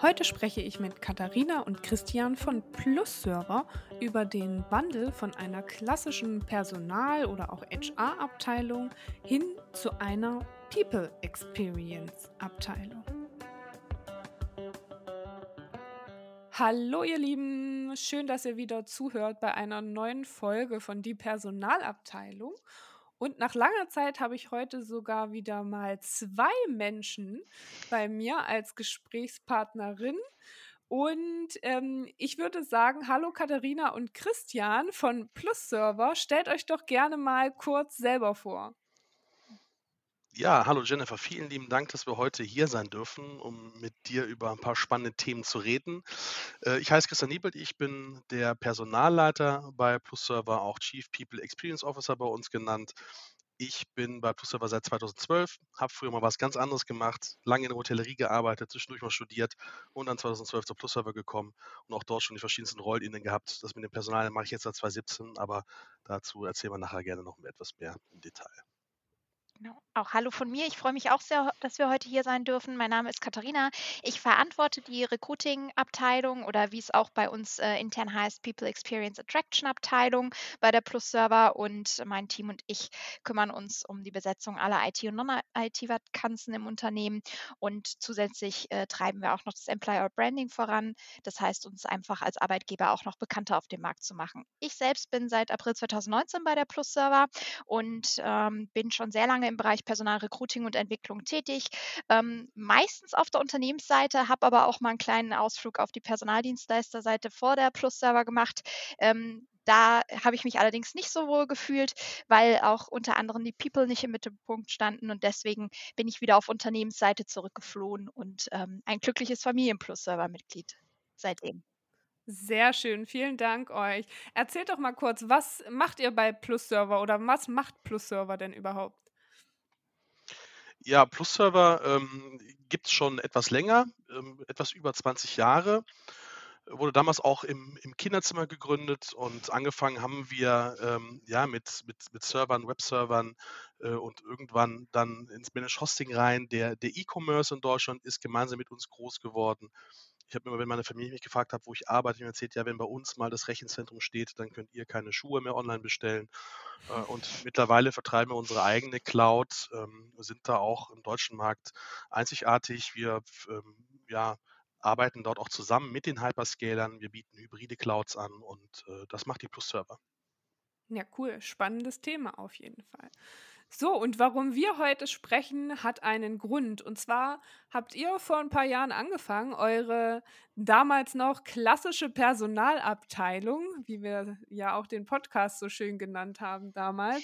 Heute spreche ich mit Katharina und Christian von Plus Server über den Wandel von einer klassischen Personal- oder auch HR-Abteilung hin zu einer People Experience Abteilung. Hallo ihr Lieben, schön, dass ihr wieder zuhört bei einer neuen Folge von Die Personalabteilung. Und nach langer Zeit habe ich heute sogar wieder mal zwei Menschen bei mir als Gesprächspartnerin. Und ähm, ich würde sagen, hallo Katharina und Christian von Plus Server. Stellt euch doch gerne mal kurz selber vor. Ja, hallo Jennifer, vielen lieben Dank, dass wir heute hier sein dürfen, um mit dir über ein paar spannende Themen zu reden. Äh, ich heiße Christian Niebelt, ich bin der Personalleiter bei PlusServer, auch Chief People Experience Officer bei uns genannt. Ich bin bei PlusServer seit 2012, habe früher mal was ganz anderes gemacht, lange in der Hotellerie gearbeitet, zwischendurch mal studiert und dann 2012 zur PlusServer gekommen und auch dort schon die verschiedensten Rollen innen gehabt. Das mit dem Personal mache ich jetzt seit 2017, aber dazu erzählen wir nachher gerne noch etwas mehr im Detail. Genau. Auch hallo von mir. Ich freue mich auch sehr, dass wir heute hier sein dürfen. Mein Name ist Katharina. Ich verantworte die Recruiting-Abteilung oder wie es auch bei uns äh, intern heißt, People Experience Attraction Abteilung bei der Plus Server und mein Team und ich kümmern uns um die Besetzung aller IT- und Non-IT-Vakanzen im Unternehmen und zusätzlich äh, treiben wir auch noch das Employer Branding voran. Das heißt, uns einfach als Arbeitgeber auch noch bekannter auf dem Markt zu machen. Ich selbst bin seit April 2019 bei der Plus Server und ähm, bin schon sehr lange im Bereich Personalrecruiting und Entwicklung tätig, ähm, meistens auf der Unternehmensseite, habe aber auch mal einen kleinen Ausflug auf die Personaldienstleisterseite vor der Plus-Server gemacht. Ähm, da habe ich mich allerdings nicht so wohl gefühlt, weil auch unter anderem die People nicht im Mittelpunkt standen und deswegen bin ich wieder auf Unternehmensseite zurückgeflohen und ähm, ein glückliches Familien-Plus-Server-Mitglied seitdem. Sehr schön, vielen Dank euch. Erzählt doch mal kurz, was macht ihr bei Plus Server oder was macht Plus Server denn überhaupt? Ja, Plus-Server ähm, gibt es schon etwas länger, ähm, etwas über 20 Jahre. Wurde damals auch im, im Kinderzimmer gegründet und angefangen haben wir ähm, ja, mit, mit, mit Servern, Webservern äh, und irgendwann dann ins Managed Hosting rein. Der, der E-Commerce in Deutschland ist gemeinsam mit uns groß geworden. Ich habe immer, wenn meine Familie mich gefragt hat, wo ich arbeite, mir erzählt, ja, wenn bei uns mal das Rechenzentrum steht, dann könnt ihr keine Schuhe mehr online bestellen. Äh, und mittlerweile vertreiben wir unsere eigene Cloud, ähm, sind da auch im deutschen Markt einzigartig. Wir ähm, ja, arbeiten dort auch zusammen mit den Hyperscalern. Wir bieten hybride Clouds an und äh, das macht die Plus-Server. Ja, cool. Spannendes Thema auf jeden Fall. So, und warum wir heute sprechen, hat einen Grund. Und zwar habt ihr vor ein paar Jahren angefangen, eure damals noch klassische Personalabteilung, wie wir ja auch den Podcast so schön genannt haben damals,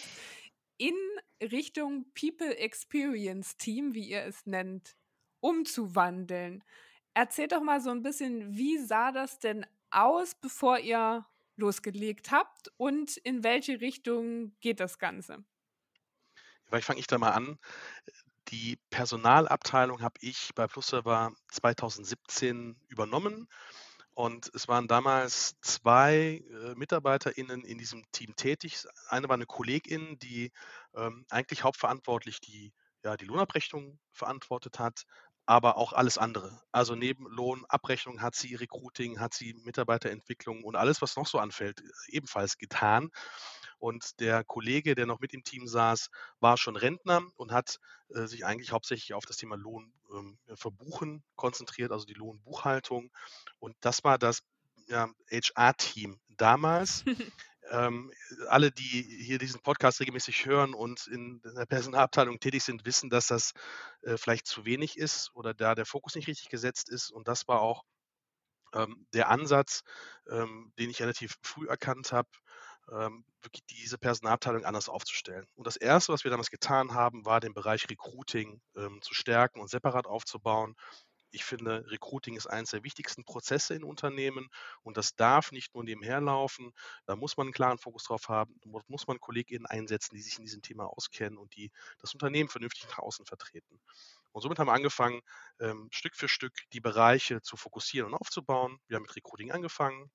in Richtung People Experience Team, wie ihr es nennt, umzuwandeln. Erzählt doch mal so ein bisschen, wie sah das denn aus, bevor ihr losgelegt habt und in welche Richtung geht das Ganze? Vielleicht fange ich da mal an. Die Personalabteilung habe ich bei PlusServer 2017 übernommen. Und es waren damals zwei äh, MitarbeiterInnen in diesem Team tätig. Eine war eine Kollegin, die ähm, eigentlich hauptverantwortlich die, ja, die Lohnabrechnung verantwortet hat, aber auch alles andere. Also neben Lohnabrechnung hat sie Recruiting, hat sie Mitarbeiterentwicklung und alles, was noch so anfällt, ebenfalls getan. Und der Kollege, der noch mit im Team saß, war schon Rentner und hat äh, sich eigentlich hauptsächlich auf das Thema Lohnverbuchen ähm, konzentriert, also die Lohnbuchhaltung. Und das war das ja, HR-Team damals. ähm, alle, die hier diesen Podcast regelmäßig hören und in der Personalabteilung tätig sind, wissen, dass das äh, vielleicht zu wenig ist oder da der Fokus nicht richtig gesetzt ist. Und das war auch ähm, der Ansatz, ähm, den ich relativ früh erkannt habe, ähm, wirklich diese Personalabteilung anders aufzustellen. Und das Erste, was wir damals getan haben, war den Bereich Recruiting ähm, zu stärken und separat aufzubauen. Ich finde, Recruiting ist eines der wichtigsten Prozesse in Unternehmen und das darf nicht nur nebenher laufen. Da muss man einen klaren Fokus drauf haben. Dort muss man KollegInnen einsetzen, die sich in diesem Thema auskennen und die das Unternehmen vernünftig nach außen vertreten. Und somit haben wir angefangen, ähm, Stück für Stück die Bereiche zu fokussieren und aufzubauen. Wir haben mit Recruiting angefangen,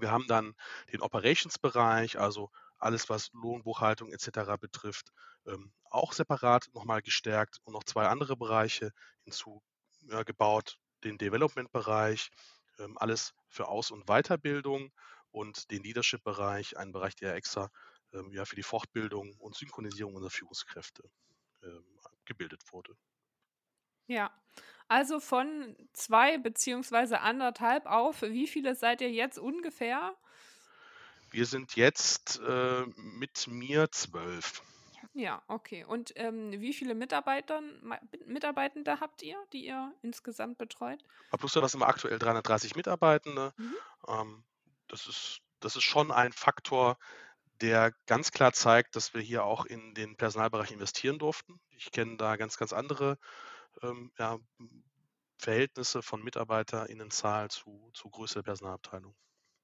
wir haben dann den Operations-Bereich, also alles, was Lohnbuchhaltung etc. betrifft, ähm, auch separat nochmal gestärkt und noch zwei andere Bereiche hinzugebaut. den Development-Bereich, ähm, alles für Aus- und Weiterbildung und den Leadership-Bereich, einen Bereich, der extra ähm, ja, für die Fortbildung und Synchronisierung unserer Führungskräfte ähm, gebildet wurde. Ja, also von zwei beziehungsweise anderthalb auf, wie viele seid ihr jetzt ungefähr? Wir sind jetzt äh, mit mir zwölf. Ja, okay. Und ähm, wie viele Mitarbeiter, Mitarbeitende habt ihr, die ihr insgesamt betreut? Bei Plusserver sind wir aktuell 330 Mitarbeitende. Mhm. Ähm, das, ist, das ist schon ein Faktor, der ganz klar zeigt, dass wir hier auch in den Personalbereich investieren durften. Ich kenne da ganz, ganz andere ähm, ja, Verhältnisse von MitarbeiterInnenzahl zu, zu Größe der Personalabteilung.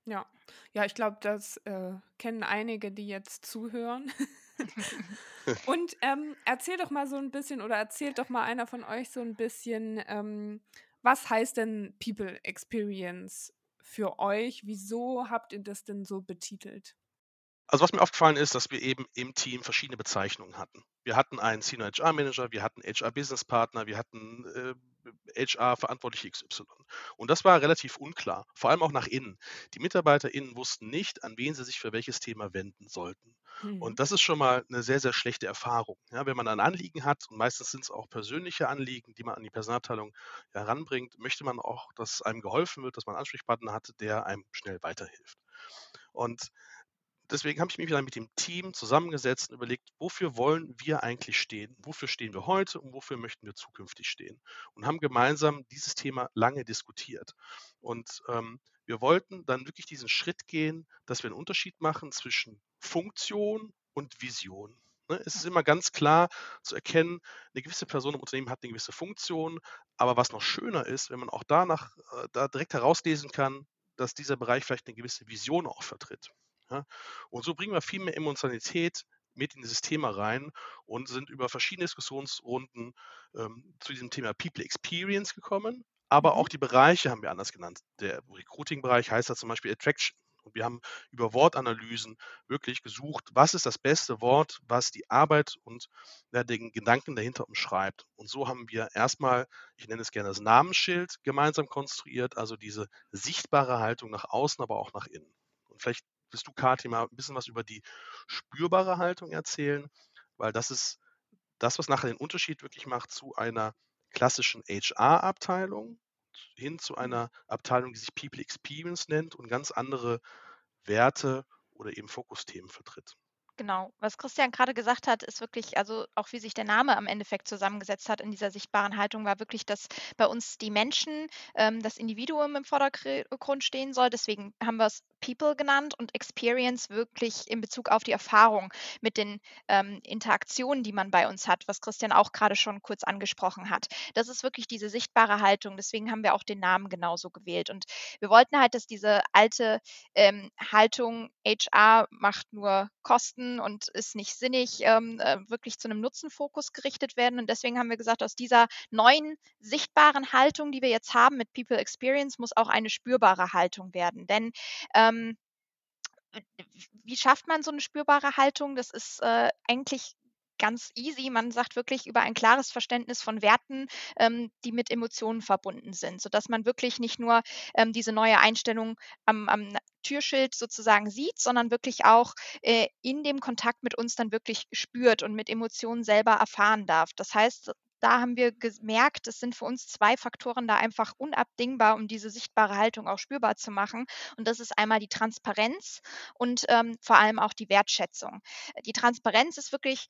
Ja, ja, ich glaube, das äh, kennen einige, die jetzt zuhören. Und ähm, erzähl doch mal so ein bisschen oder erzählt doch mal einer von euch so ein bisschen, ähm, was heißt denn People Experience für euch? Wieso habt ihr das denn so betitelt? Also was mir aufgefallen ist, dass wir eben im Team verschiedene Bezeichnungen hatten. Wir hatten einen Senior HR Manager, wir hatten HR Business Partner, wir hatten äh, HR-Verantwortliche XY. Und das war relativ unklar, vor allem auch nach innen. Die MitarbeiterInnen wussten nicht, an wen sie sich für welches Thema wenden sollten. Mhm. Und das ist schon mal eine sehr, sehr schlechte Erfahrung. Ja, wenn man ein Anliegen hat, und meistens sind es auch persönliche Anliegen, die man an die Personalabteilung heranbringt, möchte man auch, dass einem geholfen wird, dass man einen Ansprechpartner hat, der einem schnell weiterhilft. Und deswegen habe ich mich dann mit dem Team zusammengesetzt und überlegt, wofür wollen wir eigentlich stehen? Wofür stehen wir heute und wofür möchten wir zukünftig stehen? Und haben gemeinsam dieses Thema lange diskutiert. Und ähm, wir wollten dann wirklich diesen Schritt gehen, dass wir einen Unterschied machen zwischen Funktion und Vision. Ne? Es ist immer ganz klar zu erkennen, eine gewisse Person im Unternehmen hat eine gewisse Funktion, aber was noch schöner ist, wenn man auch danach äh, da direkt herauslesen kann, dass dieser Bereich vielleicht eine gewisse Vision auch vertritt. Ja? Und so bringen wir viel mehr Emotionalität mit in dieses Thema rein und sind über verschiedene Diskussionsrunden ähm, zu diesem Thema People Experience gekommen. Aber mhm. auch die Bereiche haben wir anders genannt. Der Recruiting-Bereich heißt da zum Beispiel Attraction. Und wir haben über Wortanalysen wirklich gesucht, was ist das beste Wort, was die Arbeit und ja, den Gedanken dahinter umschreibt. Und so haben wir erstmal, ich nenne es gerne das Namensschild, gemeinsam konstruiert, also diese sichtbare Haltung nach außen, aber auch nach innen. Und vielleicht willst du, Kathi, mal ein bisschen was über die spürbare Haltung erzählen? Weil das ist das, was nachher den Unterschied wirklich macht zu einer klassischen HR-Abteilung hin zu mhm. einer Abteilung, die sich People Experience nennt und ganz andere Werte oder eben Fokusthemen vertritt. Genau. Was Christian gerade gesagt hat, ist wirklich, also auch wie sich der Name am Endeffekt zusammengesetzt hat in dieser sichtbaren Haltung, war wirklich, dass bei uns die Menschen, ähm, das Individuum im Vordergrund stehen soll. Deswegen haben wir es People genannt und Experience wirklich in Bezug auf die Erfahrung mit den ähm, Interaktionen, die man bei uns hat, was Christian auch gerade schon kurz angesprochen hat. Das ist wirklich diese sichtbare Haltung. Deswegen haben wir auch den Namen genauso gewählt. Und wir wollten halt, dass diese alte ähm, Haltung HR macht nur Kosten und ist nicht sinnig, ähm, äh, wirklich zu einem Nutzenfokus gerichtet werden. Und deswegen haben wir gesagt, aus dieser neuen sichtbaren Haltung, die wir jetzt haben mit People Experience, muss auch eine spürbare Haltung werden. Denn ähm, wie schafft man so eine spürbare Haltung? Das ist äh, eigentlich ganz easy. Man sagt wirklich über ein klares Verständnis von Werten, ähm, die mit Emotionen verbunden sind, sodass man wirklich nicht nur ähm, diese neue Einstellung am, am, Türschild sozusagen sieht, sondern wirklich auch äh, in dem Kontakt mit uns dann wirklich spürt und mit Emotionen selber erfahren darf. Das heißt, da haben wir gemerkt, es sind für uns zwei Faktoren da einfach unabdingbar, um diese sichtbare Haltung auch spürbar zu machen. Und das ist einmal die Transparenz und ähm, vor allem auch die Wertschätzung. Die Transparenz ist wirklich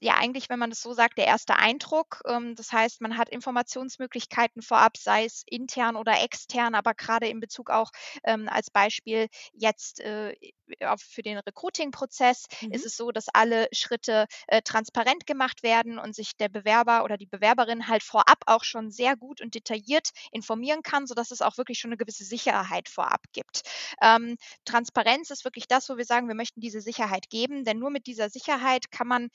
ja eigentlich, wenn man das so sagt, der erste Eindruck. Ähm, das heißt, man hat Informationsmöglichkeiten vorab, sei es intern oder extern, aber gerade in Bezug auch ähm, als Beispiel jetzt äh, für den Recruiting-Prozess mhm. ist es so, dass alle Schritte äh, transparent gemacht werden und sich der Bewerber oder die Bewerberin halt vorab auch schon sehr gut und detailliert informieren kann, sodass es auch wirklich schon eine gewisse Sicherheit vorab gibt. Ähm, Transparenz ist wirklich das, wo wir sagen, wir möchten diese Sicherheit geben, denn nur mit dieser Sicherheit kann man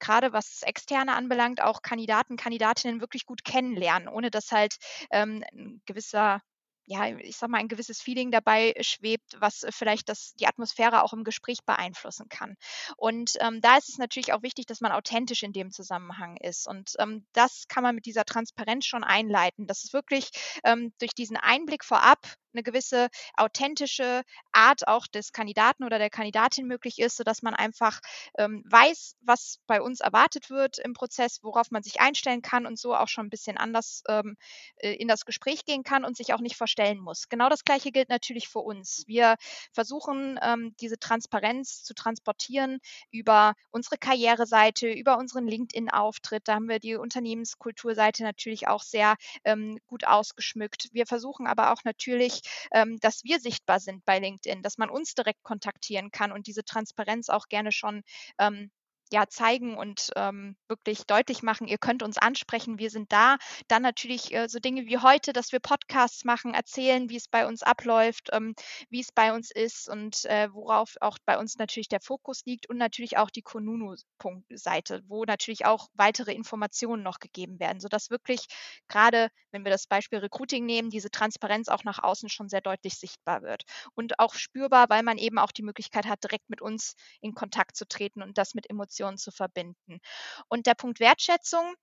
gerade was Externe anbelangt, auch Kandidaten, Kandidatinnen wirklich gut kennenlernen, ohne dass halt ähm, ein gewisser ja, ich sag mal, ein gewisses Feeling dabei schwebt, was vielleicht das, die Atmosphäre auch im Gespräch beeinflussen kann. Und ähm, da ist es natürlich auch wichtig, dass man authentisch in dem Zusammenhang ist. Und ähm, das kann man mit dieser Transparenz schon einleiten. Das ist wirklich ähm, durch diesen Einblick vorab eine gewisse authentische Art auch des Kandidaten oder der Kandidatin möglich ist, sodass man einfach ähm, weiß, was bei uns erwartet wird im Prozess, worauf man sich einstellen kann und so auch schon ein bisschen anders ähm, äh, in das Gespräch gehen kann und sich auch nicht verstellen muss. Genau das Gleiche gilt natürlich für uns. Wir versuchen, ähm, diese Transparenz zu transportieren über unsere Karriereseite, über unseren LinkedIn-Auftritt. Da haben wir die Unternehmenskulturseite natürlich auch sehr ähm, gut ausgeschmückt. Wir versuchen aber auch natürlich, ähm, dass wir sichtbar sind bei LinkedIn, dass man uns direkt kontaktieren kann und diese Transparenz auch gerne schon ähm, ja, zeigen und ähm, wirklich deutlich machen, ihr könnt uns ansprechen, wir sind da. Dann natürlich äh, so Dinge wie heute, dass wir Podcasts machen, erzählen, wie es bei uns abläuft, ähm, wie es bei uns ist und äh, worauf auch bei uns natürlich der Fokus liegt und natürlich auch die Konunu-Seite, wo natürlich auch weitere Informationen noch gegeben werden, sodass wirklich gerade, wenn wir das Beispiel Recruiting nehmen, diese Transparenz auch nach außen schon sehr deutlich sichtbar wird und auch spürbar, weil man eben auch die Möglichkeit hat, direkt mit uns in Kontakt zu treten und das mit Emotionen Emotionen zu verbinden. Und der Punkt Wertschätzung,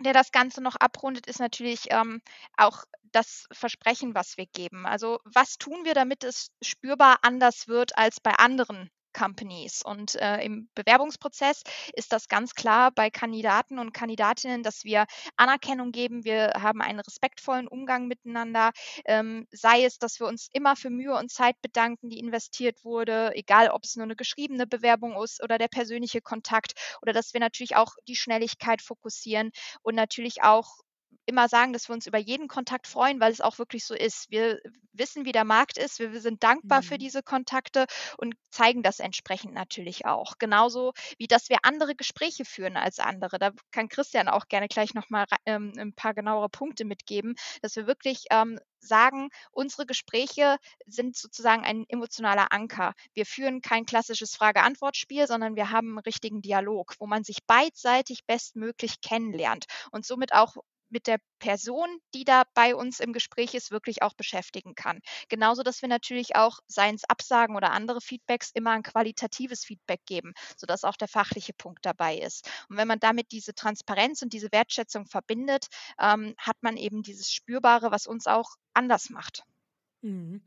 der das Ganze noch abrundet, ist natürlich ähm, auch das Versprechen, was wir geben. Also was tun wir, damit es spürbar anders wird als bei anderen Companies. Und äh, im Bewerbungsprozess ist das ganz klar bei Kandidaten und Kandidatinnen, dass wir Anerkennung geben. Wir haben einen respektvollen Umgang miteinander. Ähm, sei es, dass wir uns immer für Mühe und Zeit bedanken, die investiert wurde, egal ob es nur eine geschriebene Bewerbung ist oder der persönliche Kontakt oder dass wir natürlich auch die Schnelligkeit fokussieren und natürlich auch immer sagen, dass wir uns über jeden Kontakt freuen, weil es auch wirklich so ist. Wir wissen, wie der Markt ist, wir, sind dankbar mhm. für diese Kontakte und zeigen das entsprechend natürlich auch. Genauso wie, dass wir andere Gespräche führen als andere. Da kann Christian auch gerne gleich nochmal ähm, ein paar genauere Punkte mitgeben, dass wir wirklich ähm, sagen, unsere Gespräche sind sozusagen ein emotionaler Anker. Wir führen kein klassisches Frage-Antwort-Spiel, sondern wir haben einen richtigen Dialog, wo man sich beidseitig bestmöglich kennenlernt und somit auch mit der Person, die da bei uns im Gespräch ist, wirklich auch beschäftigen kann. Genauso, dass wir natürlich auch, seien es Absagen oder andere Feedbacks, immer ein qualitatives Feedback geben, sodass auch der fachliche Punkt dabei ist. Und wenn man damit diese Transparenz und diese Wertschätzung verbindet, ähm, hat man eben dieses Spürbare, was uns auch anders macht. Mhm.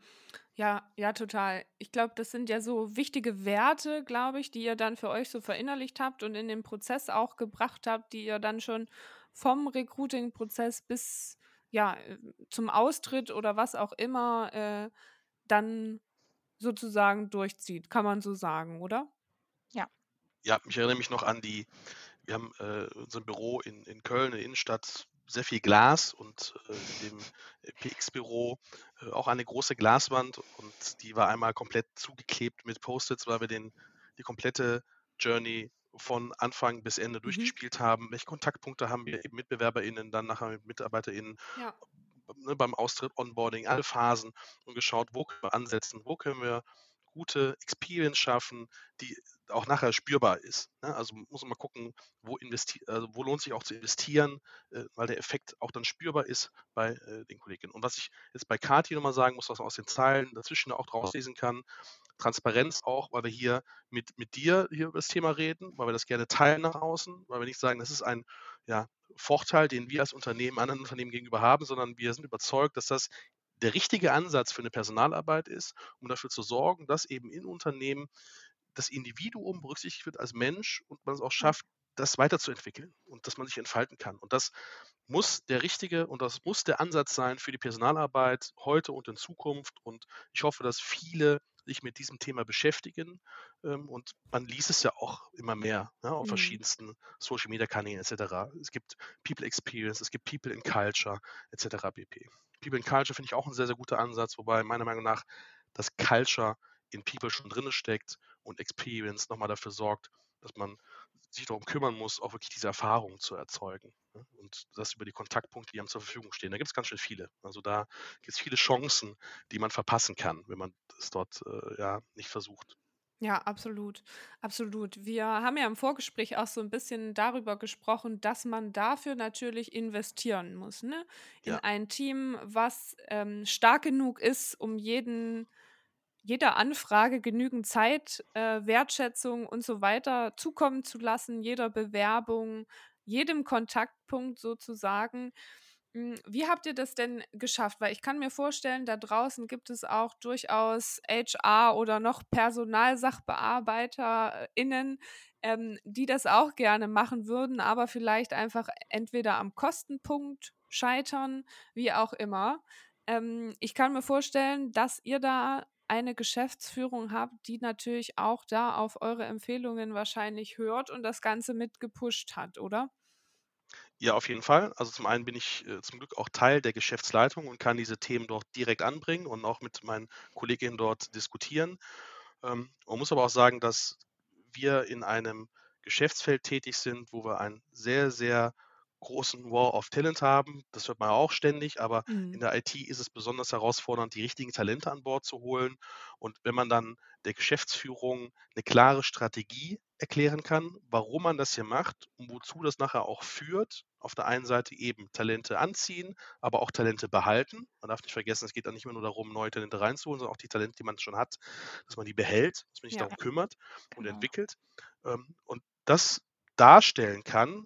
Ja, ja, total. Ich glaube, das sind ja so wichtige Werte, glaube ich, die ihr dann für euch so verinnerlicht habt und in den Prozess auch gebracht habt, die ihr dann schon vom Recruiting-Prozess bis ja, äh, zum Austritt oder was auch immer äh, dann sozusagen durchzieht, kann man so sagen, oder? Ja. Ja, ich erinnere mich noch an die, wir haben äh, unser Büro in, in Köln, in der Innenstadt, sehr viel Glas und äh, in dem PX-Büro äh, auch eine große Glaswand und die war einmal komplett zugeklebt mit Post-its, weil wir den, die komplette Journey von Anfang bis Ende mhm. durchgespielt haben. Welche Kontaktpunkte haben wir eben MitbewerberInnen, dann nachher mit MitarbeiterInnen ja. ne, beim Austritt, Onboarding, alle Phasen und geschaut, wo können wir ansetzen, wo können wir gute Experience schaffen, die auch nachher spürbar ist. Ne? Also muss man mal gucken, wo, also wo lohnt sich auch zu investieren, äh, weil der Effekt auch dann spürbar ist bei äh, den Kolleginnen. Und was ich jetzt bei Kati nochmal sagen muss, was man aus den Zeilen dazwischen auch draus lesen kann, Transparenz auch, weil wir hier mit, mit dir hier über das Thema reden, weil wir das gerne teilen nach außen, weil wir nicht sagen, das ist ein ja, Vorteil, den wir als Unternehmen anderen Unternehmen gegenüber haben, sondern wir sind überzeugt, dass das der richtige Ansatz für eine Personalarbeit ist, um dafür zu sorgen, dass eben in Unternehmen das Individuum berücksichtigt wird als Mensch und man es auch mhm. schafft, das weiterzuentwickeln und dass man sich entfalten kann. Und das muss der richtige und das muss der Ansatz sein für die Personalarbeit heute und in Zukunft. Und ich hoffe, dass viele sich mit diesem Thema beschäftigen. Ähm, und man liest es ja auch immer mehr ne, auf mhm. verschiedensten Social Media Kanälen etc. Es gibt People Experience, es gibt People in Culture etc. pp. People in Culture finde ich auch ein sehr, sehr guter Ansatz, wobei meiner Meinung nach das Culture in People schon drin steckt und Experience nochmal dafür sorgt, dass man sich darum kümmern muss, auch wirklich diese Erfahrungen zu erzeugen. Ne? Und das über die Kontaktpunkte, die einem zur Verfügung stehen. Da gibt es ganz schön viele. Also da gibt es viele Chancen, die man verpassen kann, wenn man es dort äh, ja nicht versucht. Ja, absolut, absolut. Wir haben ja im Vorgespräch auch so ein bisschen darüber gesprochen, dass man dafür natürlich investieren muss, ne? In Ja, ein Team, was, ähm, stark genug ist, um jeden jeder Anfrage genügend Zeit, äh, Wertschätzung und so weiter zukommen zu lassen, jeder Bewerbung, jedem Kontaktpunkt sozusagen. Hm, wie habt ihr das denn geschafft? Weil ich kann mir vorstellen, da draußen gibt es auch durchaus HR oder noch PersonalsachbearbeiterInnen, ähm, die das auch gerne machen würden, aber vielleicht einfach entweder am Kostenpunkt scheitern, wie auch immer. Ähm, ich kann mir vorstellen, dass ihr da eine Geschäftsführung habt, die natürlich auch da auf eure Empfehlungen wahrscheinlich hört und das Ganze mit gepusht hat, oder? ja, auf jeden Fall. Also zum einen bin ich äh, zum Glück auch Teil der Geschäftsleitung und kann diese Themen dort direkt anbringen und auch mit meinen Kolleginnen dort diskutieren. Ähm, man muss aber auch sagen, dass wir in einem Geschäftsfeld tätig sind, wo wir einen sehr, sehr großen War of Talent haben. Das hört man ja auch ständig, aber in Mhm. der IT ist es besonders herausfordernd, die richtigen Talente an Bord zu holen. Und wenn man dann der Geschäftsführung eine klare Strategie erklären kann, warum man das hier macht und wozu das nachher auch führt, auf der einen Seite eben Talente anziehen, aber auch Talente behalten. Man darf nicht vergessen, es geht dann nicht mehr nur darum, neue Talente reinzuholen, sondern auch die Talente, die man schon hat, dass man die behält, dass man sich Ja, darum kümmert und Genau. entwickelt. Ähm, und das darstellen kann,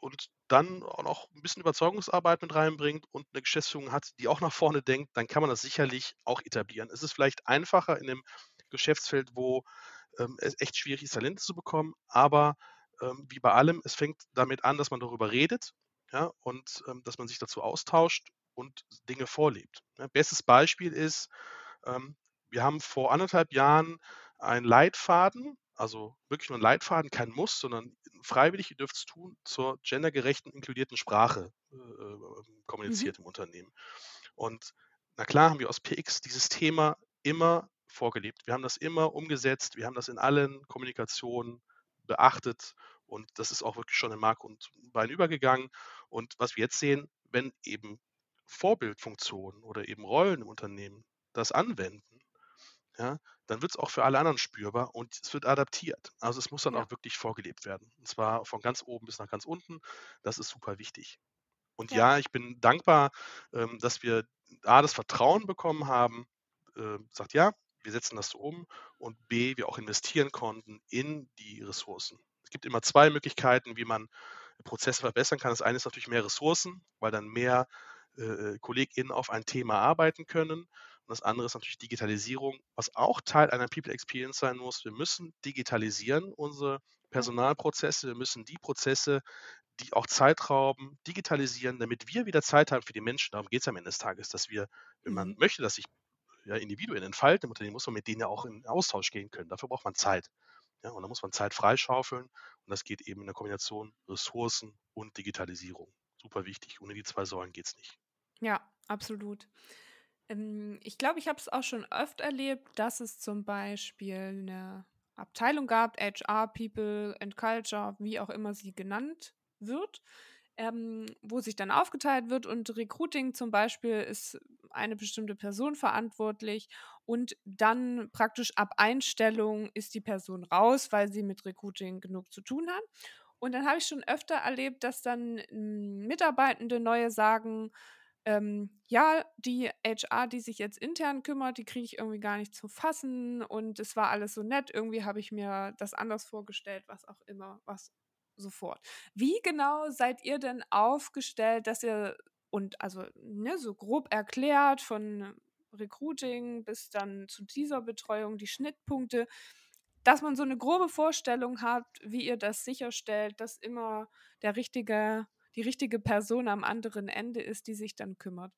und dann auch noch ein bisschen Überzeugungsarbeit mit reinbringt und eine Geschäftsführung hat, die auch nach vorne denkt, dann kann man das sicherlich auch etablieren. Es ist vielleicht einfacher in 'nem Geschäftsfeld, wo, ähm, es echt schwierig ist, Talente zu bekommen, aber, ähm, wie bei allem, es fängt damit an, dass man darüber redet, ja, und, ähm, dass man sich dazu austauscht und Dinge vorlebt, ne? Bestes Beispiel ist, ähm, wir haben vor anderthalb Jahren einen Leitfaden, also wirklich nur 'n Leitfaden, kein Muss, sondern freiwillig, ihr dürft's tun, zur gendergerechten, inkludierten Sprache, äh, ähm, mhm. kommuniziert im Unternehmen. Und na klar haben wir aus PX dieses Thema immer vorgelebt. Wir haben das immer umgesetzt, wir haben das in allen Kommunikationen beachtet und das ist auch wirklich schon in Mark und Bein übergegangen. Und was wir jetzt sehen, wenn eben Vorbildfunktionen oder eben Rollen im Unternehmen das anwenden, ja, dann wird es auch für alle anderen spürbar und es wird adaptiert. Also, es muss dann Ja, auch wirklich vorgelebt werden. Und zwar von ganz oben bis nach ganz unten. Das ist super wichtig. Und ja. ja, ich bin dankbar, ähm, dass wir A, das Vertrauen bekommen haben, äh, sagt: „Ja, wir setzen das so um“ und B, wir auch investieren konnten in die Ressourcen. Es gibt immer 2 Möglichkeiten, wie man Prozesse verbessern kann. Das eine ist natürlich mehr Ressourcen, weil dann mehr, äh, KollegInnen auf ein Thema arbeiten können. Und das andere ist natürlich Digitalisierung, was auch Teil einer People Experience sein muss. Wir müssen digitalisieren, unsere. Personalprozesse. Wir müssen die Prozesse die auch Zeit rauben, digitalisieren, damit wir wieder Zeit haben für die Menschen. Darum geht es am Ende des Tages, dass wir, wenn man Mhm. möchte, dass sich ja, Individuen entfalten im Unternehmen, muss man mit denen ja auch in Austausch gehen können. Dafür braucht man Zeit. Ja, und da muss man Zeit freischaufeln. Und das geht eben in der Kombination Ressourcen und Digitalisierung. Super wichtig. Ohne die zwei Säulen geht es nicht. Ja, absolut. Ähm, ich glaube, ich habe es auch schon oft erlebt, dass es zum Beispiel eine Abteilung gab, HR, People and Culture, wie auch immer sie genannt wird, ähm, wo sich dann aufgeteilt wird und Recruiting zum Beispiel ist eine bestimmte Person verantwortlich und dann praktisch ab Einstellung ist die Person raus, weil sie mit Recruiting genug zu tun hat. Und dann habe ich schon öfter erlebt, dass dann mm, Mitarbeitende neue sagen, ähm, ja, die HR, die sich jetzt intern kümmert, die kriege ich irgendwie gar nicht zu fassen und es war alles so nett. Irgendwie habe ich mir das anders vorgestellt, was auch immer, was sofort. Wie genau seid ihr denn aufgestellt, dass ihr und also ne, so grob erklärt von Recruiting bis dann zu dieser Betreuung die Schnittpunkte, dass man so eine grobe Vorstellung hat, wie ihr das sicherstellt, dass immer der richtige die richtige Person am anderen Ende ist, die sich dann kümmert.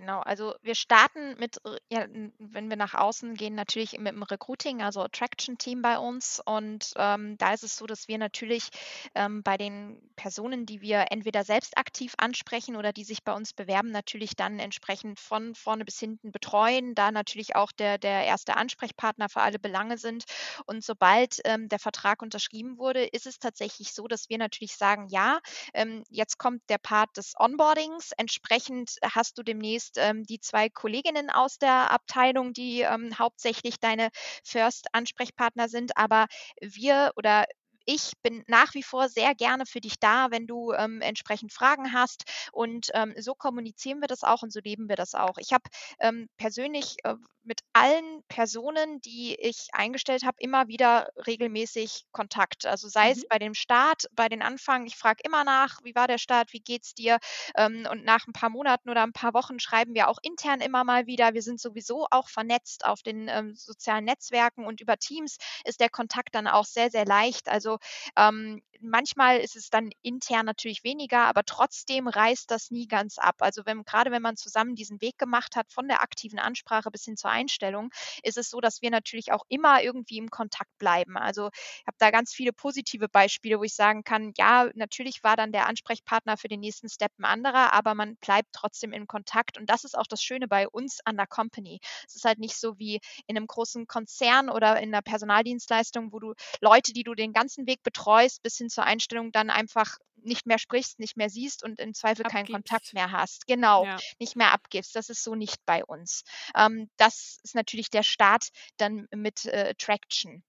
Genau, also wir starten mit, äh, ja, wenn wir nach außen gehen, natürlich mit dem Recruiting, also Attraction Team bei uns. Und ähm, da ist es so, dass wir natürlich ähm, bei den Personen, die wir entweder selbst aktiv ansprechen oder die sich bei uns bewerben, natürlich dann entsprechend von vorne bis hinten betreuen, da natürlich auch der, der erste Ansprechpartner für alle Belange sind. Und sobald ähm, der Vertrag unterschrieben wurde, ist es tatsächlich so, dass wir natürlich sagen, ja, ähm, jetzt kommt der Part des Onboardings. Entsprechend hast du demnächst ähm, die zwei Kolleginnen aus der Abteilung, die ähm, hauptsächlich deine First-Ansprechpartner sind. Aber wir oder ich bin nach wie vor sehr gerne für dich da, wenn du ähm, entsprechend Fragen hast. Und ähm, so kommunizieren wir das auch und so leben wir das auch. Ich habe ähm, persönlich äh, mit allen Personen, die ich eingestellt habe, immer wieder regelmäßig Kontakt. Also sei mhm. es bei dem Start, bei den Anfang, ich frage immer nach, wie war der Start, wie geht's dir? Ähm, und nach ein paar Monaten oder ein paar Wochen schreiben wir auch intern immer mal wieder. Wir sind sowieso auch vernetzt auf den ähm, sozialen Netzwerken und über Teams ist der Kontakt dann auch sehr, sehr leicht. Also ähm, manchmal ist es dann intern natürlich weniger, aber trotzdem reißt das nie ganz ab. Also wenn, gerade wenn man zusammen diesen Weg gemacht hat, von der aktiven Ansprache bis hin zur Einstellung, ist es so, dass wir natürlich auch immer irgendwie im Kontakt bleiben. Also ich habe da ganz viele positive Beispiele, wo ich sagen kann, ja, natürlich war dann der Ansprechpartner für den nächsten Step ein anderer, aber man bleibt trotzdem in Kontakt. Und das ist auch das Schöne bei uns an der Company. Es ist halt nicht so wie in einem großen Konzern oder in einer Personaldienstleistung, wo du Leute, die du den ganzen Weg betreust, bis hin zur Einstellung dann einfach nicht mehr sprichst, nicht mehr siehst und im Zweifel Abgibst. keinen Kontakt mehr hast. Genau, ja. nicht mehr abgibst. Das ist so nicht bei uns. Ähm, das ist natürlich der Start dann mit äh, Traction.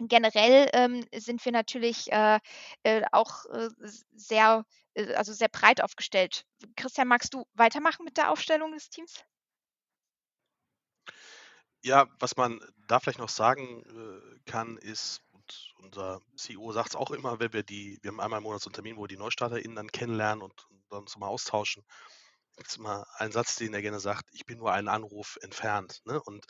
Generell ähm, sind wir natürlich äh, äh, auch äh, sehr, äh, also sehr breit aufgestellt. Christian, magst du weitermachen mit der Aufstellung des Teams? Ja, was man da vielleicht noch sagen äh, kann, ist, unser CEO sagt es auch immer, wenn wir die, wir haben einmal im Monat so einen Termin, wo wir die NeustarterInnen dann kennenlernen und, und dann uns mal austauschen. Gibt es immer einen Satz, den er gerne sagt, ich bin nur einen Anruf entfernt. Ne? Und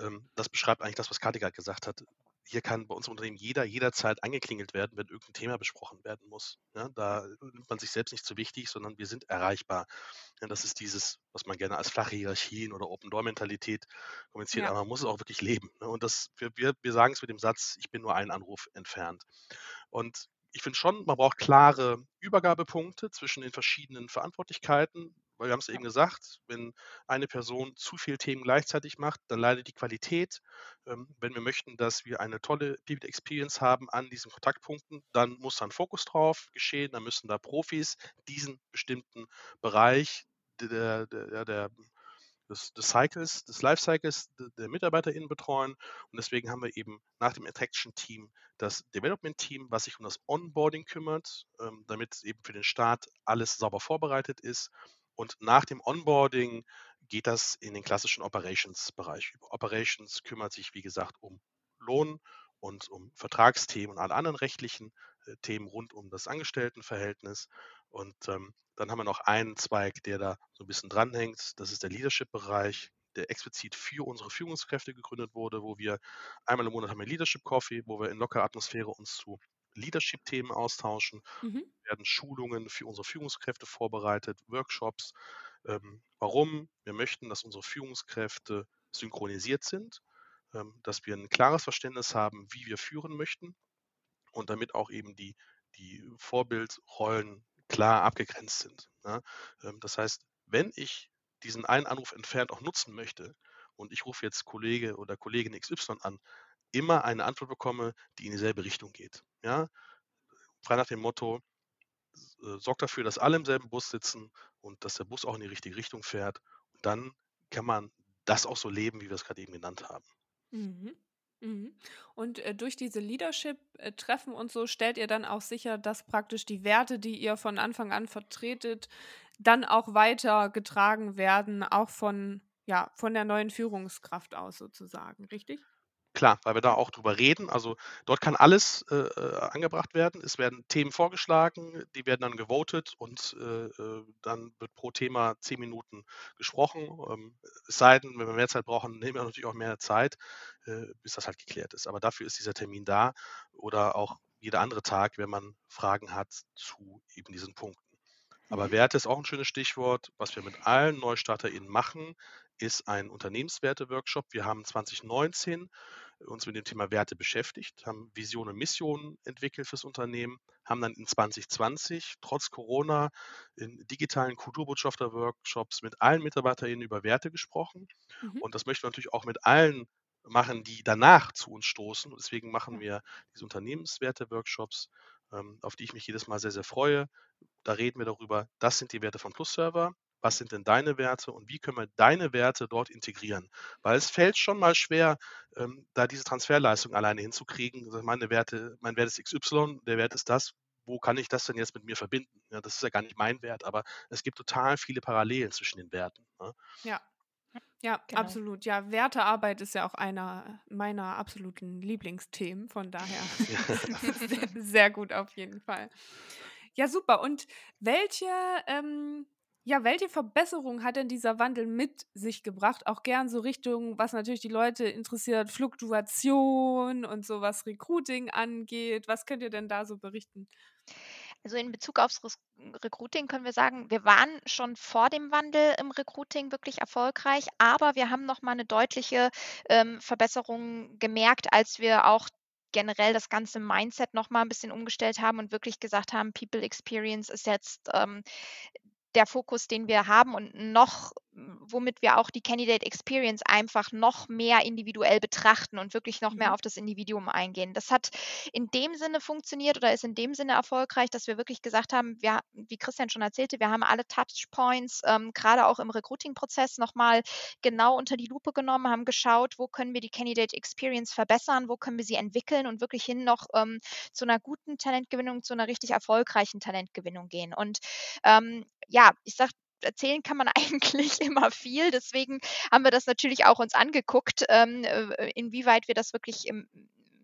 ähm, das beschreibt eigentlich das, was gerade gesagt hat hier kann bei uns im Unternehmen jeder jederzeit angeklingelt werden, wenn irgendein Thema besprochen werden muss. Ja, da nimmt man sich selbst nicht zu wichtig, sondern wir sind erreichbar. Ja, das ist dieses, was man gerne als flache Hierarchien oder Open-Door-Mentalität kommuniziert, ja. aber man muss es auch wirklich leben. Ne? Und das, wir, wir, wir sagen es mit dem Satz, ich bin nur einen Anruf entfernt. Und ich finde schon, man braucht klare Übergabepunkte zwischen den verschiedenen Verantwortlichkeiten, weil wir haben es eben gesagt, wenn eine Person zu viele Themen gleichzeitig macht, dann leidet die Qualität. Ähm, wenn wir möchten, dass wir eine tolle People Experience haben an diesen Kontaktpunkten, dann muss da ein Fokus drauf geschehen, dann müssen da Profis diesen bestimmten Bereich der, der, der des, des Cycles, des Lifecycles der MitarbeiterInnen betreuen. Und deswegen haben wir eben nach dem Attraction-Team das Development-Team, was sich um das Onboarding kümmert, ähm, damit eben für den Start alles sauber vorbereitet ist. Und nach dem Onboarding geht das in den klassischen Operations-Bereich über. Operations kümmert sich, wie gesagt, um Lohn und um Vertragsthemen und alle anderen rechtlichen äh, Themen rund um das Angestelltenverhältnis. Und ähm, dann haben wir noch einen Zweig, der da so ein bisschen dranhängt. Das ist der Leadership-Bereich, der explizit für unsere Führungskräfte gegründet wurde, wo wir einmal im Monat haben wir Leadership Coffee, wo wir in lockerer Atmosphäre uns zu Leadership-Themen austauschen, mhm. werden Schulungen für unsere Führungskräfte vorbereitet, Workshops. Ähm, warum? Wir möchten, dass unsere Führungskräfte synchronisiert sind, ähm, dass wir ein klares Verständnis haben, wie wir führen möchten und damit auch eben die, die Vorbildrollen klar abgegrenzt sind. Ja? Ähm, das heißt, wenn ich diesen einen Anruf entfernt auch nutzen möchte und ich rufe jetzt Kollege oder Kollegin XY an, immer eine Antwort bekomme, die in dieselbe Richtung geht. Ja? Frei nach dem Motto, äh, sorgt dafür, dass alle im selben Bus sitzen und dass der Bus auch in die richtige Richtung fährt. Und dann kann man das auch so leben, wie wir es gerade eben genannt haben. Mhm. Mhm. Und äh, durch diese Leadership-Treffen und so stellt ihr dann auch sicher, dass praktisch die Werte, die ihr von Anfang an vertretet, dann auch weitergetragen werden, auch von, ja, von der neuen Führungskraft aus sozusagen, richtig? Klar, weil wir da auch drüber reden. Also dort kann alles äh, äh, angebracht werden. Es werden Themen vorgeschlagen, die werden dann gewotet und äh, äh, dann wird pro Thema zehn Minuten gesprochen. Ähm, es sei denn, wenn wir mehr Zeit brauchen, nehmen wir natürlich auch mehr Zeit, äh, bis das halt geklärt ist. Aber dafür ist dieser Termin da oder auch jeder andere Tag, wenn man Fragen hat zu eben diesen Punkten. Aber mhm. Werte ist auch ein schönes Stichwort. Was wir mit allen NeustarterInnen machen, ist ein Unternehmenswerte-Workshop. Wir haben 2019 uns mit dem Thema Werte beschäftigt, haben Visionen und Missionen entwickelt fürs Unternehmen, haben dann in 2020 trotz Corona in digitalen Kulturbotschafter-Workshops mit allen MitarbeiterInnen über Werte gesprochen. Mhm. Und das möchten wir natürlich auch mit allen machen, die danach zu uns stoßen. Und deswegen machen wir diese Unternehmenswerte-Workshops, ähm, auf die ich mich jedes Mal sehr, sehr freue. Da reden wir darüber, das sind die Werte von Plus-Server, was sind denn deine Werte und wie können wir deine Werte dort integrieren? Weil es fällt schon mal schwer, ähm, da diese Transferleistung alleine hinzukriegen. Also meine Werte, mein Wert ist XY, der Wert ist das. Wo kann ich das denn jetzt mit mir verbinden? Ja, das ist ja gar nicht mein Wert, aber es gibt total viele Parallelen zwischen den Werten. Ne? Ja. Ja, genau. absolut. Ja, Wertearbeit ist ja auch einer meiner absoluten Lieblingsthemen. Von daher sehr, sehr, gut auf jeden Fall. Ja, super. Und welche ähm, ja, welche Verbesserung hat denn dieser Wandel mit sich gebracht? Auch gern so Richtung, was natürlich die Leute interessiert, Fluktuation und so, was Recruiting angeht. Was könnt ihr denn da so berichten? Also in Bezug aufs Recruiting können wir sagen, wir waren schon vor dem Wandel im Recruiting wirklich erfolgreich, aber wir haben nochmal eine deutliche ähm, Verbesserung gemerkt, als wir auch generell das ganze Mindset nochmal ein bisschen umgestellt haben und wirklich gesagt haben, People Experience ist jetzt ähm, der Fokus, den wir haben und noch womit wir auch die Candidate Experience einfach noch mehr individuell betrachten und wirklich noch mehr mhm. auf das Individuum eingehen. Das hat in dem Sinne funktioniert oder ist in dem Sinne erfolgreich, dass wir wirklich gesagt haben, wir, wie Christian schon erzählte, wir haben alle Touchpoints, ähm, gerade auch im Recruiting-Prozess nochmal genau unter die Lupe genommen, haben geschaut, wo können wir die Candidate Experience verbessern, wo können wir sie entwickeln und wirklich hin noch ähm, zu einer guten Talentgewinnung, zu einer richtig erfolgreichen Talentgewinnung gehen. Und ähm, ja, ich sage erzählen kann man eigentlich immer viel. Deswegen haben wir das natürlich auch uns angeguckt, ähm, äh, inwieweit wir das wirklich im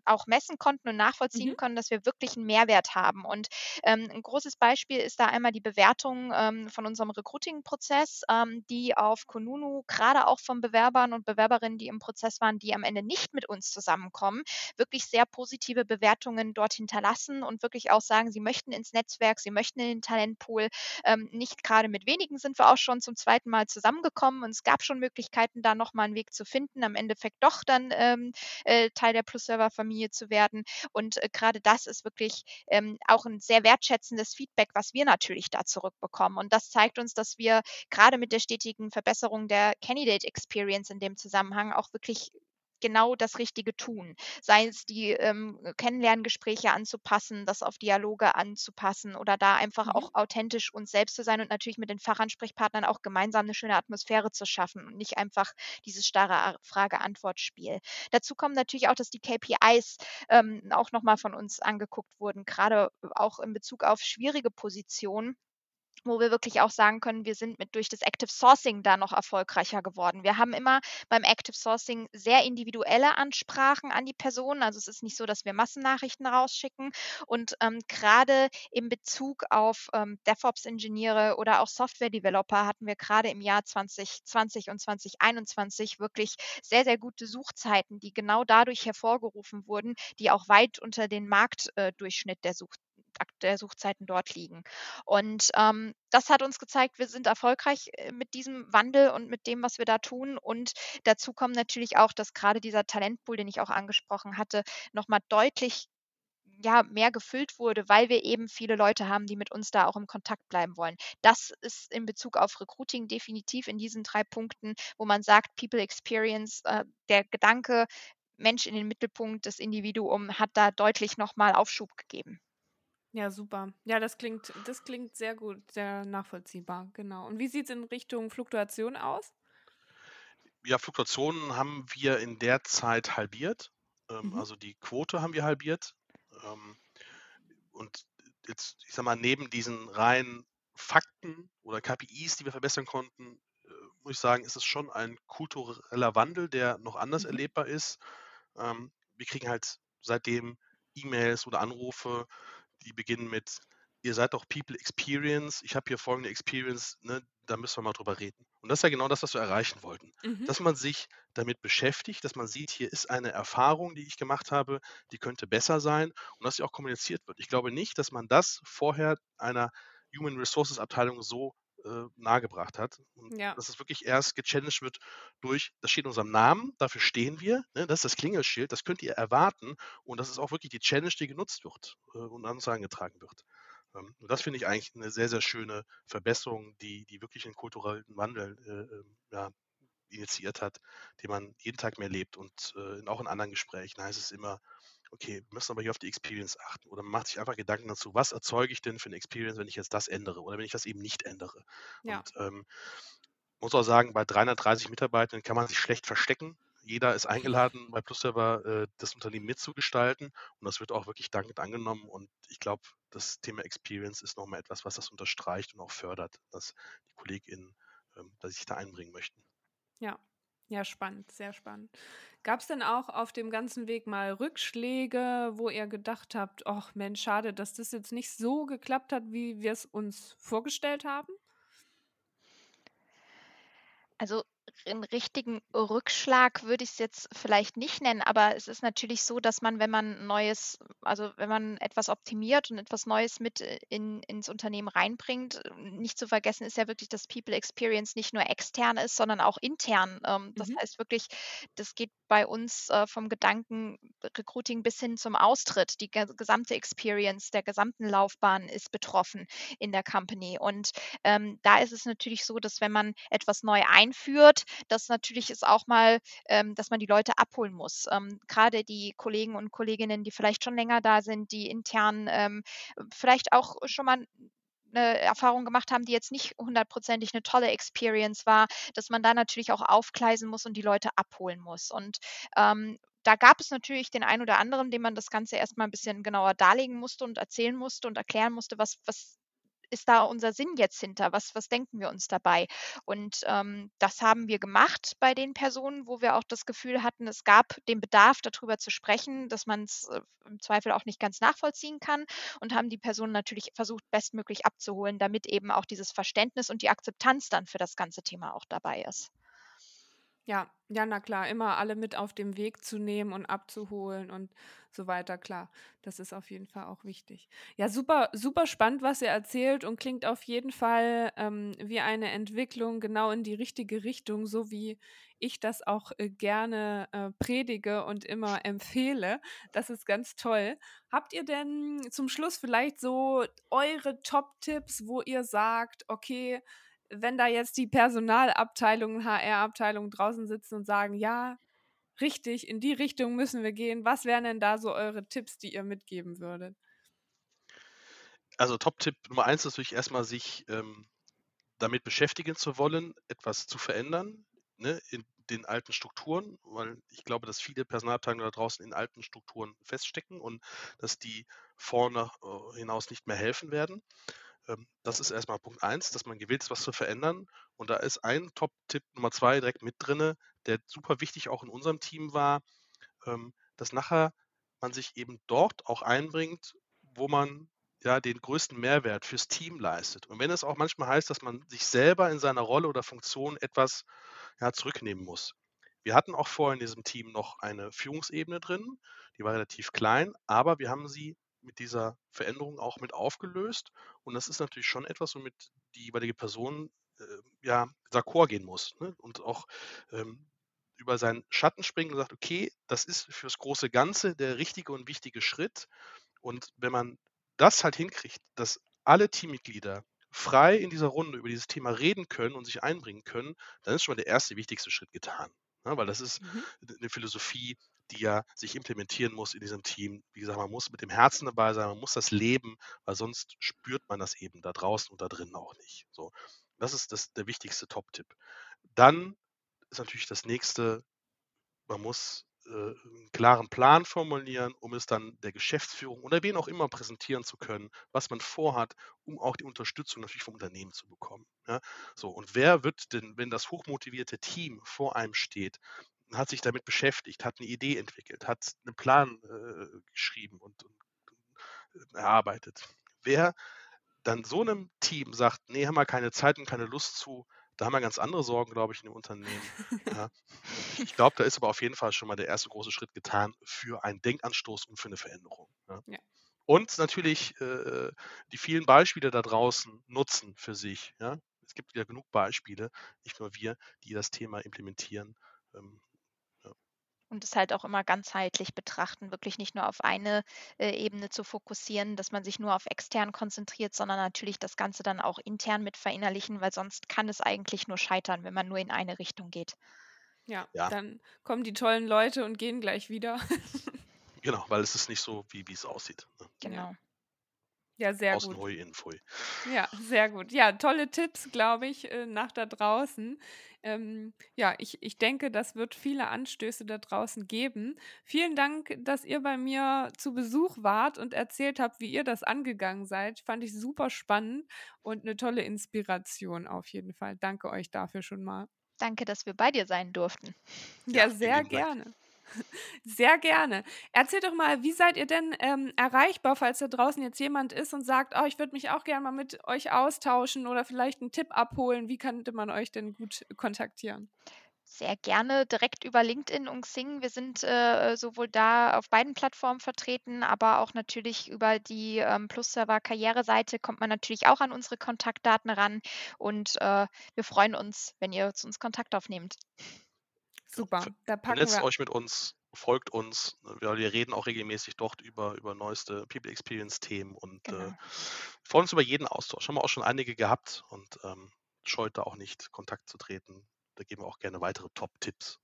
auch messen konnten und nachvollziehen mhm. konnten, dass wir wirklich einen Mehrwert haben. Und ähm, ein großes Beispiel ist da einmal die Bewertung ähm, von unserem Recruiting-Prozess, ähm, die auf Konunu gerade auch von Bewerbern und Bewerberinnen, die im Prozess waren, die am Ende nicht mit uns zusammenkommen, wirklich sehr positive Bewertungen dort hinterlassen und wirklich auch sagen, sie möchten ins Netzwerk, sie möchten in den Talentpool. Ähm, nicht gerade mit wenigen sind wir auch schon zum zweiten Mal zusammengekommen und es gab schon Möglichkeiten, da nochmal einen Weg zu finden. Am Endeffekt doch dann ähm, äh, Teil der Plus-Server-Familie Familie zu werden. Und äh, gerade das ist wirklich ähm, auch ein sehr wertschätzendes Feedback, was wir natürlich da zurückbekommen. Und das zeigt uns, dass wir gerade mit der stetigen Verbesserung der Candidate Experience in dem Zusammenhang auch wirklich genau das Richtige tun. Sei es die ähm, Kennenlerngespräche anzupassen, das auf Dialoge anzupassen oder da einfach mhm. auch authentisch uns selbst zu sein und natürlich mit den Fachansprechpartnern auch gemeinsam eine schöne Atmosphäre zu schaffen und nicht einfach dieses starre Frage-Antwort-Spiel. Dazu kommt natürlich auch, dass die KPIs ähm, auch nochmal von uns angeguckt wurden, gerade auch in Bezug auf schwierige Positionen wo wir wirklich auch sagen können, wir sind mit durch das Active Sourcing da noch erfolgreicher geworden. Wir haben immer beim Active Sourcing sehr individuelle Ansprachen an die Personen. Also es ist nicht so, dass wir Massennachrichten rausschicken. Und ähm, gerade in Bezug auf ähm, DevOps-Ingenieure oder auch Software-Developer hatten wir gerade im Jahr 2020 und 2021 wirklich sehr, sehr gute Suchzeiten, die genau dadurch hervorgerufen wurden, die auch weit unter den Marktdurchschnitt äh, der Such der Suchzeiten dort liegen. Und ähm, das hat uns gezeigt, wir sind erfolgreich äh, mit diesem Wandel und mit dem, was wir da tun. Und dazu kommt natürlich auch, dass gerade dieser Talentpool, den ich auch angesprochen hatte, nochmal deutlich ja, mehr gefüllt wurde, weil wir eben viele Leute haben, die mit uns da auch im Kontakt bleiben wollen. Das ist in Bezug auf Recruiting definitiv in diesen drei Punkten, wo man sagt, People Experience, äh, der Gedanke, Mensch in den Mittelpunkt, das Individuum hat da deutlich nochmal Aufschub gegeben. Ja, super. Ja, das klingt, das klingt sehr gut, sehr nachvollziehbar, genau. Und wie sieht es in Richtung Fluktuation aus? Ja, Fluktuationen haben wir in der Zeit halbiert. Ähm, mhm. Also die Quote haben wir halbiert. Ähm, und jetzt, ich sag mal, neben diesen reinen Fakten oder KPIs, die wir verbessern konnten, äh, muss ich sagen, ist es schon ein kultureller Wandel, der noch anders mhm. erlebbar ist. Ähm, wir kriegen halt seitdem E-Mails oder Anrufe die beginnen mit, ihr seid doch People Experience, ich habe hier folgende Experience, ne, da müssen wir mal drüber reden. Und das ist ja genau das, was wir erreichen wollten. Mhm. Dass man sich damit beschäftigt, dass man sieht, hier ist eine Erfahrung, die ich gemacht habe, die könnte besser sein und dass sie auch kommuniziert wird. Ich glaube nicht, dass man das vorher einer Human Resources Abteilung so äh, nahegebracht hat. Und Ja. dass es wirklich erst gechallenged wird durch, das steht in unserem Namen, dafür stehen wir, ne, das ist das Klingelschild, das könnt ihr erwarten und das ist auch wirklich die Challenge, die genutzt wird äh, und an uns herangetragen wird. Ähm, und das finde ich eigentlich eine sehr, sehr schöne Verbesserung, die, die wirklich einen kulturellen Wandel äh, ähm, ja, initiiert hat, den man jeden Tag mehr lebt. Und äh, auch in anderen Gesprächen heißt es immer, okay, wir müssen aber hier auf die Experience achten. Oder man macht sich einfach Gedanken dazu, was erzeuge ich denn für eine Experience, wenn ich jetzt das ändere oder wenn ich das eben nicht ändere. Ja. Und ähm, muss auch sagen, bei 330 Mitarbeitern kann man sich schlecht verstecken. Jeder ist eingeladen, bei PlusServer äh, das Unternehmen mitzugestalten und das wird auch wirklich dankend angenommen. Und ich glaube, das Thema Experience ist nochmal etwas, was das unterstreicht und auch fördert, dass die KollegInnen ähm, dass sich da einbringen möchten. Ja. Ja, spannend, sehr spannend. Gab es denn auch auf dem ganzen Weg mal Rückschläge, wo ihr gedacht habt, ach Mensch, schade, dass das jetzt nicht so geklappt hat, wie wir es uns vorgestellt haben? Also einen richtigen Rückschlag würde ich es jetzt vielleicht nicht nennen, aber es ist natürlich so, dass man, wenn man Neues, also wenn man etwas optimiert und etwas Neues mit äh, in, ins Unternehmen reinbringt, nicht zu vergessen ist ja wirklich, dass People Experience nicht nur extern ist, sondern auch intern. Ähm, das Mhm. heißt wirklich, das geht bei uns äh, vom Gedanken Recruiting bis hin zum Austritt. Die ge- gesamte Experience der gesamten Laufbahn ist betroffen in der Company. Und ähm, da ist es natürlich so, dass wenn man etwas neu einführt, dass natürlich es auch mal, ähm, dass man die Leute abholen muss. Ähm, Gerade die Kollegen und Kolleginnen, die vielleicht schon länger da sind, die intern ähm, vielleicht auch schon mal eine Erfahrung gemacht haben, die jetzt nicht hundertprozentig eine tolle Experience war, dass man da natürlich auch aufgleisen muss und die Leute abholen muss. Und ähm, da gab es natürlich den einen oder anderen, dem man das Ganze erstmal ein bisschen genauer darlegen musste und erzählen musste und erklären musste, was, was ist da unser Sinn jetzt hinter? Was, was denken wir uns dabei? Und ähm, das haben wir gemacht bei den Personen, wo wir auch das Gefühl hatten, es gab den Bedarf, darüber zu sprechen, dass man es äh, im Zweifel auch nicht ganz nachvollziehen kann und haben die Personen natürlich versucht, bestmöglich abzuholen, damit eben auch dieses Verständnis und die Akzeptanz dann für das ganze Thema auch dabei ist. Ja, ja, na klar, immer alle mit auf dem Weg zu nehmen und abzuholen und so weiter, klar. Das ist auf jeden Fall auch wichtig. Ja, super, super spannend, was ihr erzählt und klingt auf jeden Fall ähm, wie eine Entwicklung genau in die richtige Richtung, so wie ich das auch äh, gerne äh, predige und immer empfehle. Das ist ganz toll. Habt ihr denn zum Schluss vielleicht so eure Top-Tipps, wo ihr sagt, okay, wenn da jetzt die Personalabteilung, HR-Abteilung draußen sitzen und sagen, ja, richtig, in die Richtung müssen wir gehen, was wären denn da so eure Tipps, die ihr mitgeben würdet? Also Top-Tipp Nummer eins ist natürlich erstmal sich ähm, damit beschäftigen zu wollen, etwas zu verändern ne, in den alten Strukturen, weil ich glaube, dass viele Personalabteilungen da draußen in alten Strukturen feststecken und dass die vorne äh, hinaus nicht mehr helfen werden. Ähm, das ist erstmal Punkt eins, dass man gewillt ist, was zu verändern. Und da ist ein Top-Tipp Nummer zwei direkt mit drin, der super wichtig auch in unserem Team war, ähm, dass nachher man sich eben dort auch einbringt, wo man ja den größten Mehrwert fürs Team leistet. Und wenn es auch manchmal heißt, dass man sich selber in seiner Rolle oder Funktion etwas ja, zurücknehmen muss. Wir hatten auch vorher in diesem Team noch eine Führungsebene drin, die war relativ klein, aber wir haben sie mit dieser Veränderung auch mit aufgelöst. Und das ist natürlich schon etwas, womit die jeweilige Person äh, ja d'accord gehen muss ne? und auch ähm, über seinen Schatten springen und sagt, okay, das ist fürs große Ganze der richtige und wichtige Schritt. Und wenn man das halt hinkriegt, dass alle Teammitglieder frei in dieser Runde über dieses Thema reden können und sich einbringen können, dann ist schon mal der erste wichtigste Schritt getan. Ja, weil das ist Mhm. eine Philosophie, die ja sich implementieren muss in diesem Team. Wie gesagt, man muss mit dem Herzen dabei sein, man muss das leben, weil sonst spürt man das eben da draußen und da drin auch nicht. So, das ist das, der wichtigste Top-Tipp. Dann ist natürlich das nächste, man muss äh, einen klaren Plan formulieren, um es dann der Geschäftsführung oder wen auch immer präsentieren zu können, was man vorhat, um auch die Unterstützung natürlich vom Unternehmen zu bekommen. Ja? So, und wer wird denn, wenn das hochmotivierte Team vor einem steht, hat sich damit beschäftigt, hat eine Idee entwickelt, hat einen Plan äh, geschrieben und, und, und erarbeitet. Wer dann so einem Team sagt, nee, haben wir keine Zeit und keine Lust zu, da haben wir ganz andere Sorgen, glaube ich, in dem Unternehmen. Ja. Ich glaube, da ist aber auf jeden Fall schon mal der erste große Schritt getan für einen Denkanstoß und für eine Veränderung. Ja. Ja. Und natürlich äh, die vielen Beispiele da draußen nutzen für sich. Es gibt ja genug Beispiele, nicht nur wir, die das Thema implementieren. Ähm, und es halt auch immer ganzheitlich betrachten, wirklich nicht nur auf eine äh, Ebene zu fokussieren, dass man sich nur auf extern konzentriert, sondern natürlich das Ganze dann auch intern mit verinnerlichen, weil sonst kann es eigentlich nur scheitern, wenn man nur in eine Richtung geht. Ja, ja. dann kommen die tollen Leute und gehen gleich wieder. genau, weil es ist nicht so, wie es aussieht. Ne? Genau. Ja, sehr Außen gut. innen pfui. Ja, sehr gut. Ja, tolle Tipps, glaube ich, äh, nach da draußen. Ähm, ja, ich, ich denke, das wird viele Anstöße da draußen geben. Vielen Dank, dass ihr bei mir zu Besuch wart und erzählt habt, wie ihr das angegangen seid. Fand ich super spannend und eine tolle Inspiration auf jeden Fall. Danke euch dafür schon mal. Danke, dass wir bei dir sein durften. Ja, ja sehr gerne. Sehr gerne. Erzähl doch mal, wie seid ihr denn ähm, erreichbar, falls da draußen jetzt jemand ist und sagt, oh, ich würde mich auch gerne mal mit euch austauschen oder vielleicht einen Tipp abholen. Wie könnte man euch denn gut kontaktieren? Sehr gerne direkt über LinkedIn und Xing. Wir sind äh, sowohl da auf beiden Plattformen vertreten, aber auch natürlich über die ähm, Plus-Server-Karriereseite kommt man natürlich auch an unsere Kontaktdaten ran. Und äh, wir freuen uns, wenn ihr zu uns Kontakt aufnehmt. Super, da packen Vernetzt wir. euch mit uns, folgt uns. Wir, wir, reden auch regelmäßig dort über, über neueste People Experience Themen und äh, genau. äh, freuen uns über jeden Austausch. Haben wir auch schon einige gehabt und ähm, scheut da auch nicht, Kontakt zu treten. Da geben wir auch gerne weitere Top-Tipps.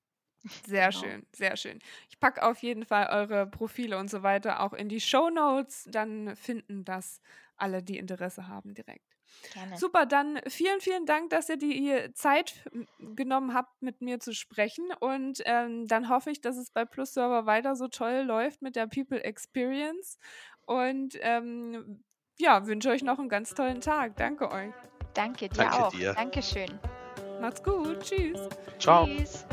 Sehr genau. schön, sehr schön. Ich packe auf jeden Fall eure Profile und so weiter auch in die Show Notes. Dann finden das alle, die Interesse haben, direkt. Gerne. Super, dann vielen, vielen Dank, dass ihr die Zeit genommen habt, mit mir zu sprechen. Und ähm, dann hoffe ich, dass es bei Plus Server weiter so toll läuft mit der People Experience. Und ähm, ja, wünsche euch noch einen ganz tollen Tag. Danke euch. Danke dir Danke auch. Dir. Dankeschön. Macht's gut. Tschüss. Ciao. Tschüss.